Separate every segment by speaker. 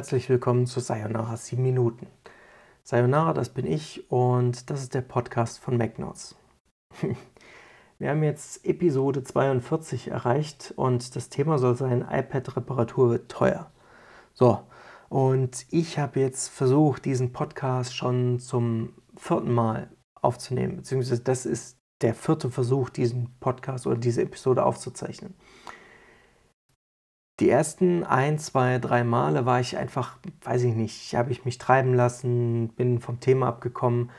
Speaker 1: Herzlich willkommen zu Sayonara 7 Minuten. Sayonara, das bin ich und das ist der Podcast von MacNotes. Wir haben jetzt Episode 42 erreicht und das Thema soll sein, iPad-Reparatur wird teuer. So, und ich habe jetzt versucht, diesen Podcast schon zum vierten Mal aufzunehmen, beziehungsweise das ist der vierte Versuch, diesen Podcast oder diese Episode aufzuzeichnen. Die ersten ein, zwei, drei Male war ich einfach, weiß ich nicht, habe ich mich treiben lassen, bin vom Thema abgekommen.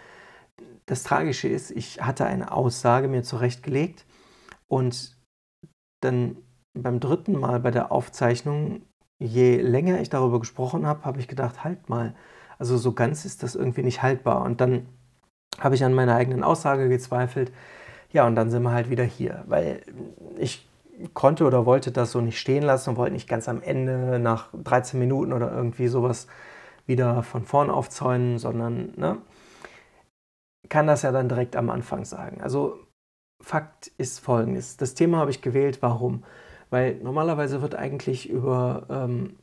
Speaker 1: Das Tragische ist, ich hatte eine Aussage mir zurechtgelegt und dann beim dritten Mal bei der Aufzeichnung, je länger ich darüber gesprochen habe, habe ich gedacht, halt mal, also so ganz ist das irgendwie nicht haltbar. Und dann habe ich an meiner eigenen Aussage gezweifelt. Ja, und dann sind wir halt wieder hier, weil ich konnte oder wollte das so nicht stehen lassen und wollte nicht ganz am Ende nach 13 Minuten oder irgendwie sowas wieder von vorn aufzäunen, sondern ne, kann das ja dann direkt am Anfang sagen. Also Fakt ist folgendes. Das Thema habe ich gewählt. Warum? Weil normalerweise wird eigentlich über ähm,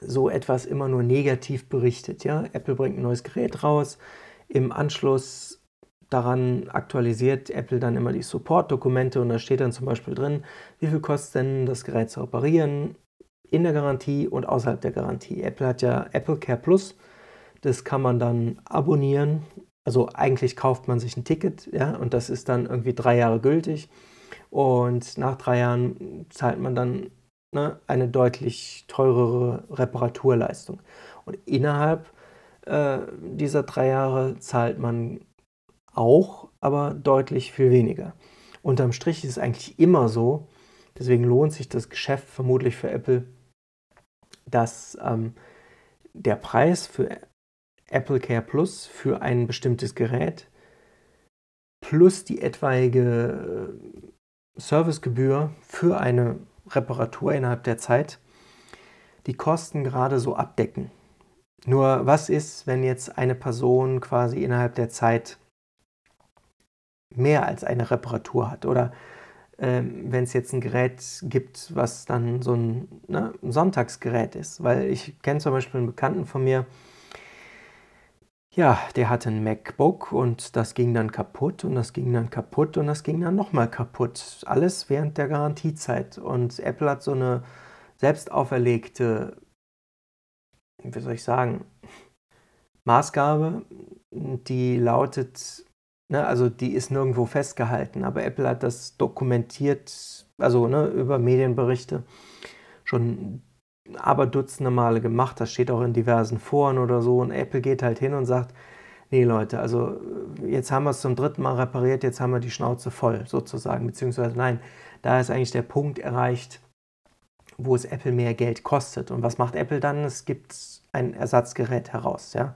Speaker 1: so etwas immer nur negativ berichtet. Ja? Apple bringt ein neues Gerät raus. Im Anschluss daran aktualisiert Apple dann immer die Support-Dokumente und da steht dann zum Beispiel drin, wie viel kostet denn das Gerät zu reparieren in der Garantie und außerhalb der Garantie. Apple hat ja Apple Care Plus, das kann man dann abonnieren. Also eigentlich kauft man sich ein Ticket, ja, und das ist dann irgendwie drei Jahre gültig. Und nach drei Jahren zahlt man dann ne, eine deutlich teurere Reparaturleistung. Und innerhalb äh, dieser drei Jahre zahlt man auch, aber deutlich viel weniger. Unterm Strich ist es eigentlich immer so, deswegen lohnt sich das Geschäft vermutlich für Apple, dass ähm, der Preis für Apple Care Plus für ein bestimmtes Gerät plus die etwaige äh, Servicegebühr für eine Reparatur innerhalb der Zeit die Kosten gerade so abdecken. Nur was ist, wenn jetzt eine Person quasi innerhalb der Zeit mehr als eine Reparatur hat. Oder ähm, wenn es jetzt ein Gerät gibt, was dann so ein, ne, Sonntagsgerät ist. Weil ich kenne zum Beispiel einen Bekannten von mir, ja, der hatte ein MacBook und das ging dann kaputt und das ging dann kaputt und das ging dann nochmal kaputt. Alles während der Garantiezeit. Und Apple hat so eine selbst auferlegte, wie soll ich sagen, Maßgabe, die lautet, Ne, also die ist nirgendwo festgehalten, aber Apple hat das dokumentiert, also ne, über Medienberichte schon aber dutzende Male gemacht. Das steht auch in diversen Foren oder so. Und Apple geht halt hin und sagt, nee Leute, also jetzt haben wir es zum dritten Mal repariert, jetzt haben wir die Schnauze voll sozusagen. Beziehungsweise nein, da ist eigentlich der Punkt erreicht, wo es Apple mehr Geld kostet. Und was macht Apple dann? Es gibt ein Ersatzgerät heraus. Ja?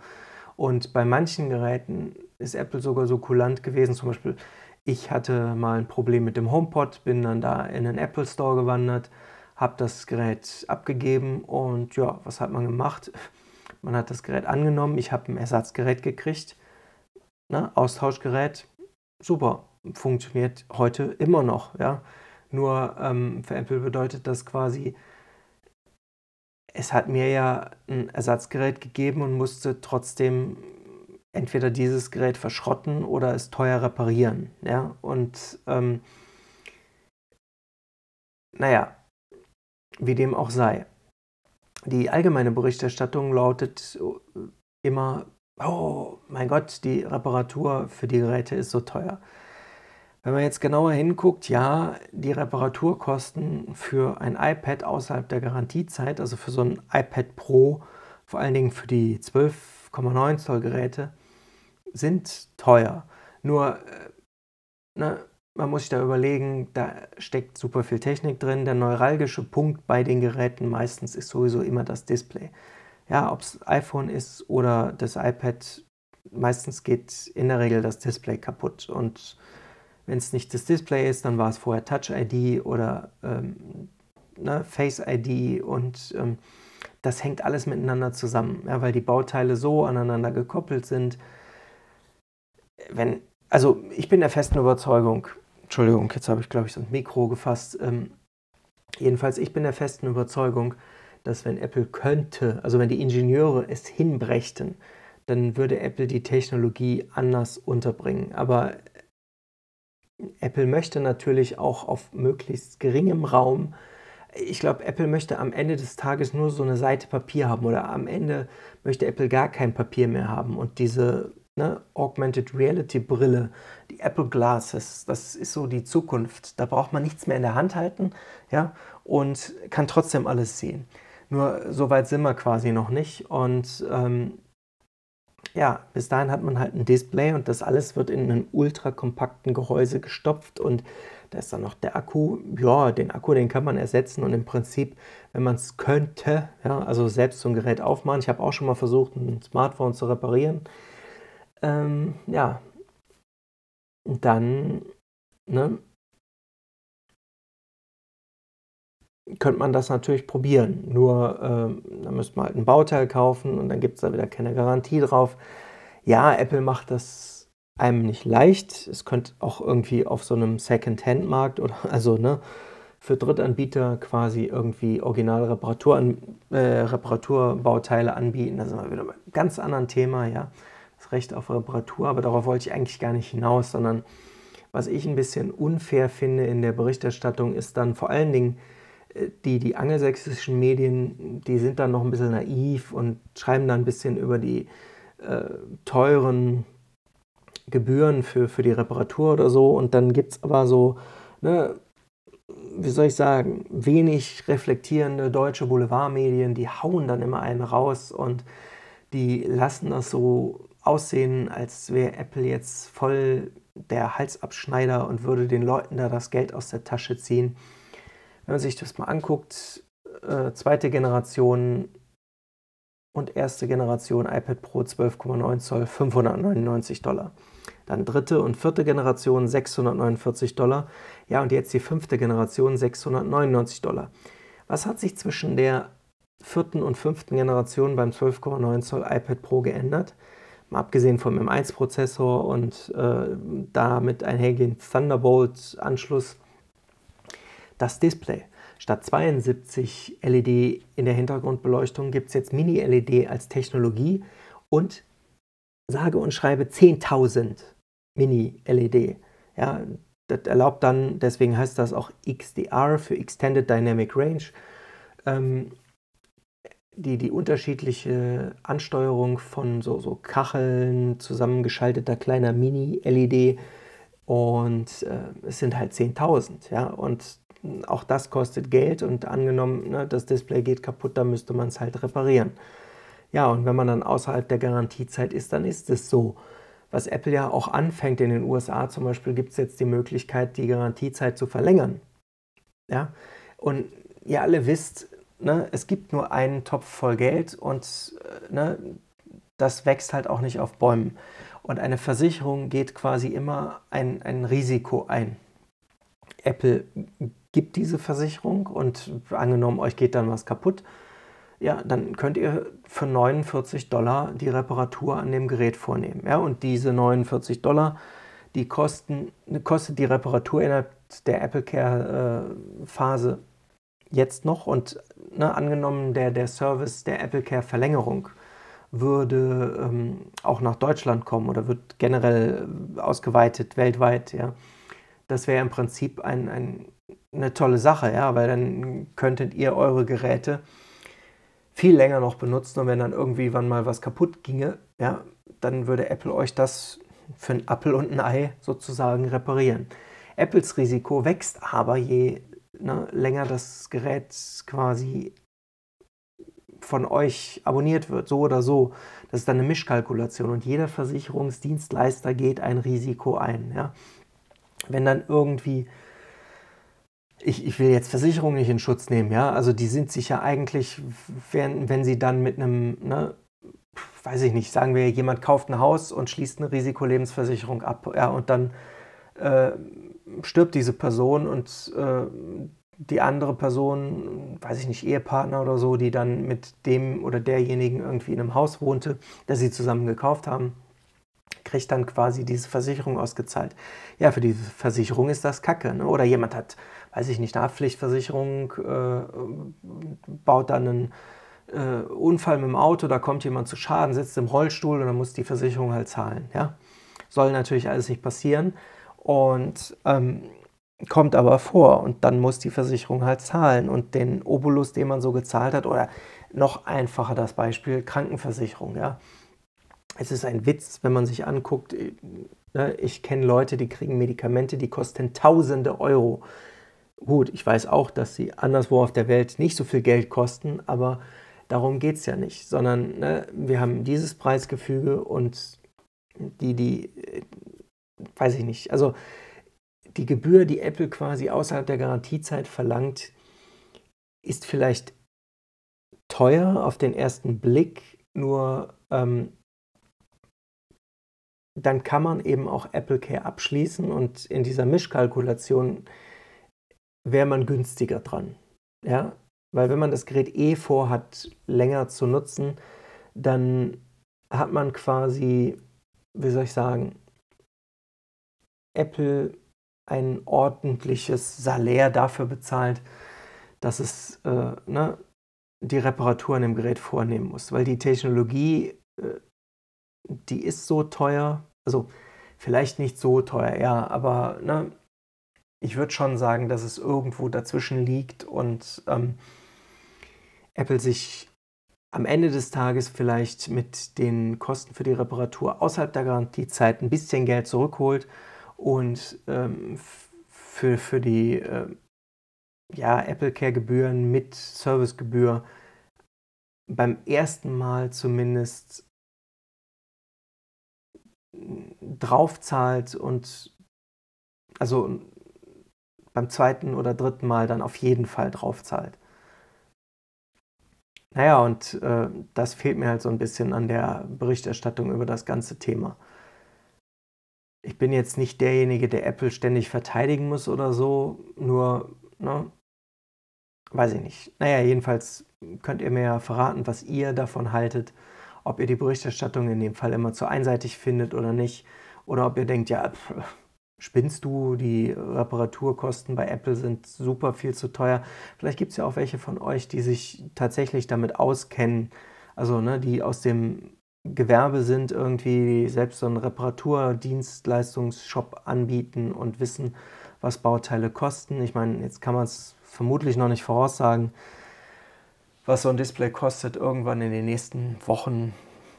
Speaker 1: Und bei manchen Geräten ist Apple sogar so kulant gewesen. Zum Beispiel, ich hatte mal ein Problem mit dem HomePod, bin dann da in den Apple Store gewandert, habe das Gerät abgegeben und ja, was hat man gemacht? Man hat das Gerät angenommen, ich habe ein Ersatzgerät gekriegt, ne? Austauschgerät, super, funktioniert heute immer noch. Ja? Nur ähm, für Apple bedeutet das quasi, es hat mir ja ein Ersatzgerät gegeben und musste trotzdem entweder dieses Gerät verschrotten oder es teuer reparieren. Ja? Und ähm, naja, wie dem auch sei. Die allgemeine Berichterstattung lautet immer, oh mein Gott, die Reparatur für die Geräte ist so teuer. Wenn man jetzt genauer hinguckt, ja, die Reparaturkosten für ein iPad außerhalb der Garantiezeit, also für so ein iPad Pro, vor allen Dingen für die 12,9 Zoll Geräte, sind teuer. Nur, äh, ne, man muss sich da überlegen, da steckt super viel Technik drin. Der neuralgische Punkt bei den Geräten meistens ist sowieso immer das Display. Ja, ob es iPhone ist oder das iPad, meistens geht in der Regel das Display kaputt. Und wenn es nicht das Display ist, dann war es vorher Touch ID oder ähm, ne, Face ID und ähm, das hängt alles miteinander zusammen, ja, weil die Bauteile so aneinander gekoppelt sind. Wenn, also ich bin der festen Überzeugung, Entschuldigung, jetzt habe ich glaube ich so ein Mikro gefasst. Ähm, jedenfalls, ich bin der festen Überzeugung, dass wenn Apple könnte, also wenn die Ingenieure es hinbrächten, dann würde Apple die Technologie anders unterbringen. Aber Apple möchte natürlich auch auf möglichst geringem Raum ich glaube, Apple möchte am Ende des Tages nur so eine Seite Papier haben oder am Ende möchte Apple gar kein Papier mehr haben. Und diese ne, Augmented Reality Brille, die Apple Glasses, das ist so die Zukunft. Da braucht man nichts mehr in der Hand halten ja, und kann trotzdem alles sehen. Nur so weit sind wir quasi noch nicht. Und ähm, ja, bis dahin hat man halt ein Display und das alles wird in einen ultra kompakten Gehäuse gestopft und da ist dann noch der Akku. Ja, den Akku, den kann man ersetzen und im Prinzip, wenn man es könnte, ja, also selbst so ein Gerät aufmachen. Ich habe auch schon mal versucht, ein Smartphone zu reparieren. Ähm, ja, dann, ne, könnte man das natürlich probieren. Nur, äh, da müsste man halt ein Bauteil kaufen und dann gibt es da wieder keine Garantie drauf. Ja, Apple macht das einem nicht leicht. Es könnte auch irgendwie auf so einem Second-Hand-Markt oder also ne, für Drittanbieter quasi irgendwie originale Reparatur, äh, Reparaturbauteile anbieten. Das ist mal wieder ein ganz anderes Thema, ja. Das Recht auf Reparatur, aber darauf wollte ich eigentlich gar nicht hinaus, sondern was ich ein bisschen unfair finde in der Berichterstattung ist dann vor allen Dingen, äh, die, die angelsächsischen Medien, die sind dann noch ein bisschen naiv und schreiben dann ein bisschen über die äh, teuren Gebühren für, für die Reparatur oder so. Und dann gibt es aber so, ne, wie soll ich sagen, wenig reflektierende deutsche Boulevardmedien, die hauen dann immer einen raus und die lassen das so aussehen, als wäre Apple jetzt voll der Halsabschneider und würde den Leuten da das Geld aus der Tasche ziehen. Wenn man sich das mal anguckt, äh, zweite Generation und erste Generation iPad Pro 12,9 Zoll 599 Dollar. Dann dritte und vierte Generation 649 Dollar. Ja, und jetzt die fünfte Generation 699 Dollar. Was hat sich zwischen der vierten und fünften Generation beim 12,9 Zoll iPad Pro geändert? Mal abgesehen vom M1-Prozessor und äh, damit einhergehend Thunderbolt-Anschluss. Das Display. Statt 72 LED in der Hintergrundbeleuchtung gibt es jetzt Mini-LED als Technologie und sage und schreibe 10.000 Mini-LED. Ja, das erlaubt dann, deswegen heißt das auch XDR für Extended Dynamic Range, ähm, die, die unterschiedliche Ansteuerung von so, so Kacheln, zusammengeschalteter kleiner Mini-LED und äh, es sind halt 10.000. Ja, und auch das kostet Geld und angenommen, ne, das Display geht kaputt, dann müsste man es halt reparieren. Ja, und wenn man dann außerhalb der Garantiezeit ist, dann ist es so was Apple ja auch anfängt in den USA zum Beispiel, gibt es jetzt die Möglichkeit, die Garantiezeit zu verlängern. Ja? Und ihr alle wisst, ne, es gibt nur einen Topf voll Geld und äh, ne, das wächst halt auch nicht auf Bäumen. Und eine Versicherung geht quasi immer ein, ein Risiko ein. Apple gibt diese Versicherung und angenommen, euch geht dann was kaputt, ja, dann könnt ihr für 49 Dollar die Reparatur an dem Gerät vornehmen. Ja, und diese 49 Dollar, die kosten, kostet die Reparatur innerhalb der Apple Care äh, Phase jetzt noch und ne, angenommen der, der Service der Apple Care Verlängerung würde ähm, auch nach Deutschland kommen oder wird generell ausgeweitet weltweit, ja. Das wäre im Prinzip ein, ein, eine tolle Sache, ja, weil dann könntet ihr eure Geräte viel länger noch benutzen und wenn dann irgendwie wann mal was kaputt ginge, ja, dann würde Apple euch das für ein Apple und ein Ei sozusagen reparieren. Apples Risiko wächst aber, je ne, länger das Gerät quasi von euch abonniert wird, so oder so. Das ist dann eine Mischkalkulation und jeder Versicherungsdienstleister geht ein Risiko ein. Ja. Wenn dann irgendwie ich, ich will jetzt Versicherungen nicht in Schutz nehmen, ja. Also die sind sich ja eigentlich, wenn, wenn sie dann mit einem, ne, weiß ich nicht, sagen wir, jemand kauft ein Haus und schließt eine Risikolebensversicherung ab, ja, und dann äh, stirbt diese Person und äh, die andere Person, weiß ich nicht, Ehepartner oder so, die dann mit dem oder derjenigen irgendwie in einem Haus wohnte, das sie zusammen gekauft haben, kriegt dann quasi diese Versicherung ausgezahlt. Ja, für diese Versicherung ist das Kacke. Ne? Oder jemand hat weiß ich nicht, eine Haftpflichtversicherung, äh, baut dann einen äh, Unfall mit dem Auto, da kommt jemand zu Schaden, sitzt im Rollstuhl und dann muss die Versicherung halt zahlen. Ja? Soll natürlich alles nicht passieren und ähm, kommt aber vor und dann muss die Versicherung halt zahlen und den Obolus, den man so gezahlt hat, oder noch einfacher das Beispiel Krankenversicherung. Ja? Es ist ein Witz, wenn man sich anguckt, äh, ne, ich kenne Leute, die kriegen Medikamente, die kosten tausende Euro. Gut, ich weiß auch, dass sie anderswo auf der Welt nicht so viel Geld kosten, aber darum geht es ja nicht, sondern ne, wir haben dieses Preisgefüge und die, die, weiß ich nicht, also die Gebühr, die Apple quasi außerhalb der Garantiezeit verlangt, ist vielleicht teuer auf den ersten Blick, nur ähm, dann kann man eben auch Apple Care abschließen und in dieser Mischkalkulation wäre man günstiger dran. Ja? Weil wenn man das Gerät eh vorhat, länger zu nutzen, dann hat man quasi, wie soll ich sagen, Apple ein ordentliches Salär dafür bezahlt, dass es äh, ne, die Reparaturen im Gerät vornehmen muss. Weil die Technologie, äh, die ist so teuer, also vielleicht nicht so teuer, ja, aber ne, ich würde schon sagen, dass es irgendwo dazwischen liegt und ähm, Apple sich am Ende des Tages vielleicht mit den Kosten für die Reparatur außerhalb der Garantiezeit ein bisschen Geld zurückholt und ähm, für, für die äh, ja, Apple Care Gebühren mit Servicegebühr beim ersten Mal zumindest draufzahlt und also beim zweiten oder dritten Mal dann auf jeden Fall draufzahlt. Naja, und äh, das fehlt mir halt so ein bisschen an der Berichterstattung über das ganze Thema. Ich bin jetzt nicht derjenige, der Apple ständig verteidigen muss oder so, nur, ne, weiß ich nicht. Naja, jedenfalls könnt ihr mir ja verraten, was ihr davon haltet, ob ihr die Berichterstattung in dem Fall immer zu einseitig findet oder nicht, oder ob ihr denkt, ja, pff, spinnst du, die Reparaturkosten bei Apple sind super viel zu teuer. Vielleicht gibt es ja auch welche von euch, die sich tatsächlich damit auskennen, also ne, die aus dem Gewerbe sind, irgendwie selbst so einen Reparaturdienstleistungsshop anbieten und wissen, was Bauteile kosten. Ich meine, jetzt kann man es vermutlich noch nicht voraussagen, was so ein Display kostet. Irgendwann in den nächsten Wochen,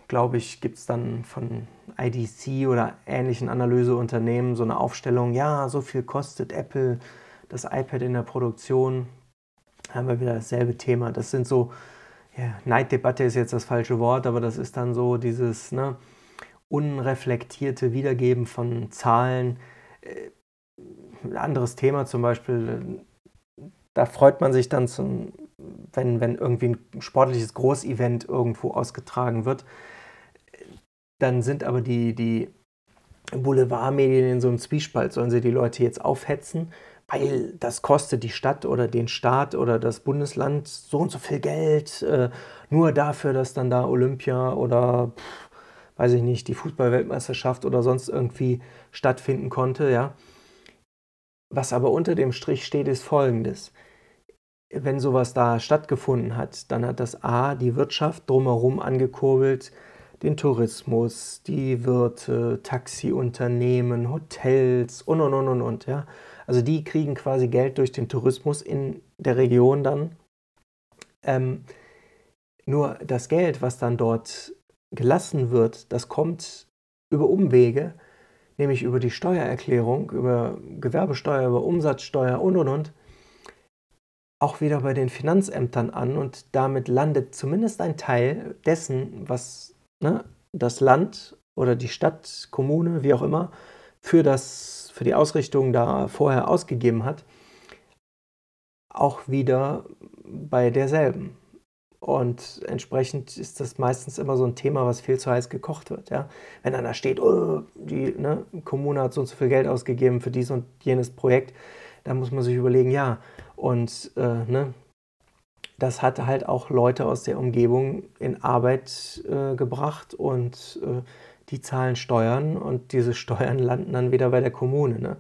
Speaker 1: glaube ich, gibt es dann von IDC oder ähnlichen Analyseunternehmen so eine Aufstellung, ja, so viel kostet Apple das iPad in der Produktion. Da haben wir wieder dasselbe Thema. Das sind so, ja, Neiddebatte ist jetzt das falsche Wort, aber das ist dann so dieses ne, unreflektierte Wiedergeben von Zahlen. Äh, ein anderes Thema zum Beispiel, da freut man sich dann, zum, wenn, wenn irgendwie ein sportliches Großevent irgendwo ausgetragen wird dann sind aber die, die Boulevardmedien in so einem Zwiespalt. Sollen sie die Leute jetzt aufhetzen, weil das kostet die Stadt oder den Staat oder das Bundesland so und so viel Geld, äh, nur dafür, dass dann da Olympia oder pff, weiß ich nicht, die Fußballweltmeisterschaft oder sonst irgendwie stattfinden konnte, ja. Was aber unter dem Strich steht, ist folgendes. Wenn sowas da stattgefunden hat, dann hat das A die Wirtschaft drumherum angekurbelt, den Tourismus, die Wirte, Taxiunternehmen, Hotels und und und und und. Ja? Also die kriegen quasi Geld durch den Tourismus in der Region dann. Ähm, nur das Geld, was dann dort gelassen wird, das kommt über Umwege, nämlich über die Steuererklärung, über Gewerbesteuer, über Umsatzsteuer und und und, auch wieder bei den Finanzämtern an und damit landet zumindest ein Teil dessen, was ne, das Land oder die Stadt, Kommune, wie auch immer, für, das, für die Ausrichtung da vorher ausgegeben hat, auch wieder bei derselben. Und entsprechend ist das meistens immer so ein Thema, was viel zu heiß gekocht wird. Ja? Wenn dann da steht, oh, die ne, Kommune hat so und so viel Geld ausgegeben für dies und jenes Projekt, dann muss man sich überlegen, ja, und äh, ne, das hat halt auch Leute aus der Umgebung in Arbeit äh, gebracht und äh, die zahlen Steuern und diese Steuern landen dann wieder bei der Kommune. Ne?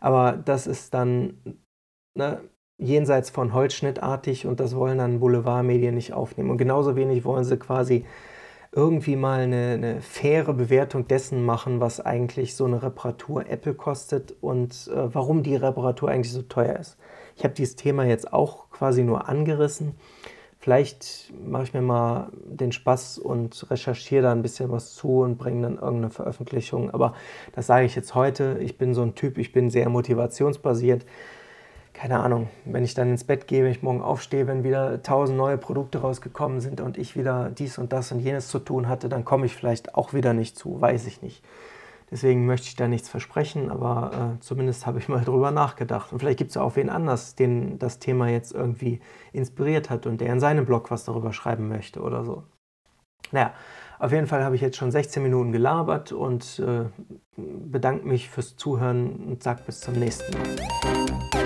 Speaker 1: Aber das ist dann ne, jenseits von Holzschnittartig und das wollen dann Boulevardmedien nicht aufnehmen. Und genauso wenig wollen sie quasi irgendwie mal eine, eine faire Bewertung dessen machen, was eigentlich so eine Reparatur Apple kostet und äh, warum die Reparatur eigentlich so teuer ist. Ich habe dieses Thema jetzt auch quasi nur angerissen. Vielleicht mache ich mir mal den Spaß und recherchiere da ein bisschen was zu und bringe dann irgendeine Veröffentlichung. Aber das sage ich jetzt heute. Ich bin so ein Typ, ich bin sehr motivationsbasiert keine Ahnung, wenn ich dann ins Bett gehe, wenn ich morgen aufstehe, wenn wieder tausend neue Produkte rausgekommen sind und ich wieder dies und das und jenes zu tun hatte, dann komme ich vielleicht auch wieder nicht zu, weiß ich nicht. Deswegen möchte ich da nichts versprechen, aber äh, zumindest habe ich mal drüber nachgedacht. Und vielleicht gibt es ja auch wen anders, den das Thema jetzt irgendwie inspiriert hat und der in seinem Blog was darüber schreiben möchte oder so. Naja, auf jeden Fall habe ich jetzt schon 16 Minuten gelabert und äh, bedanke mich fürs Zuhören und sage bis zum nächsten Mal.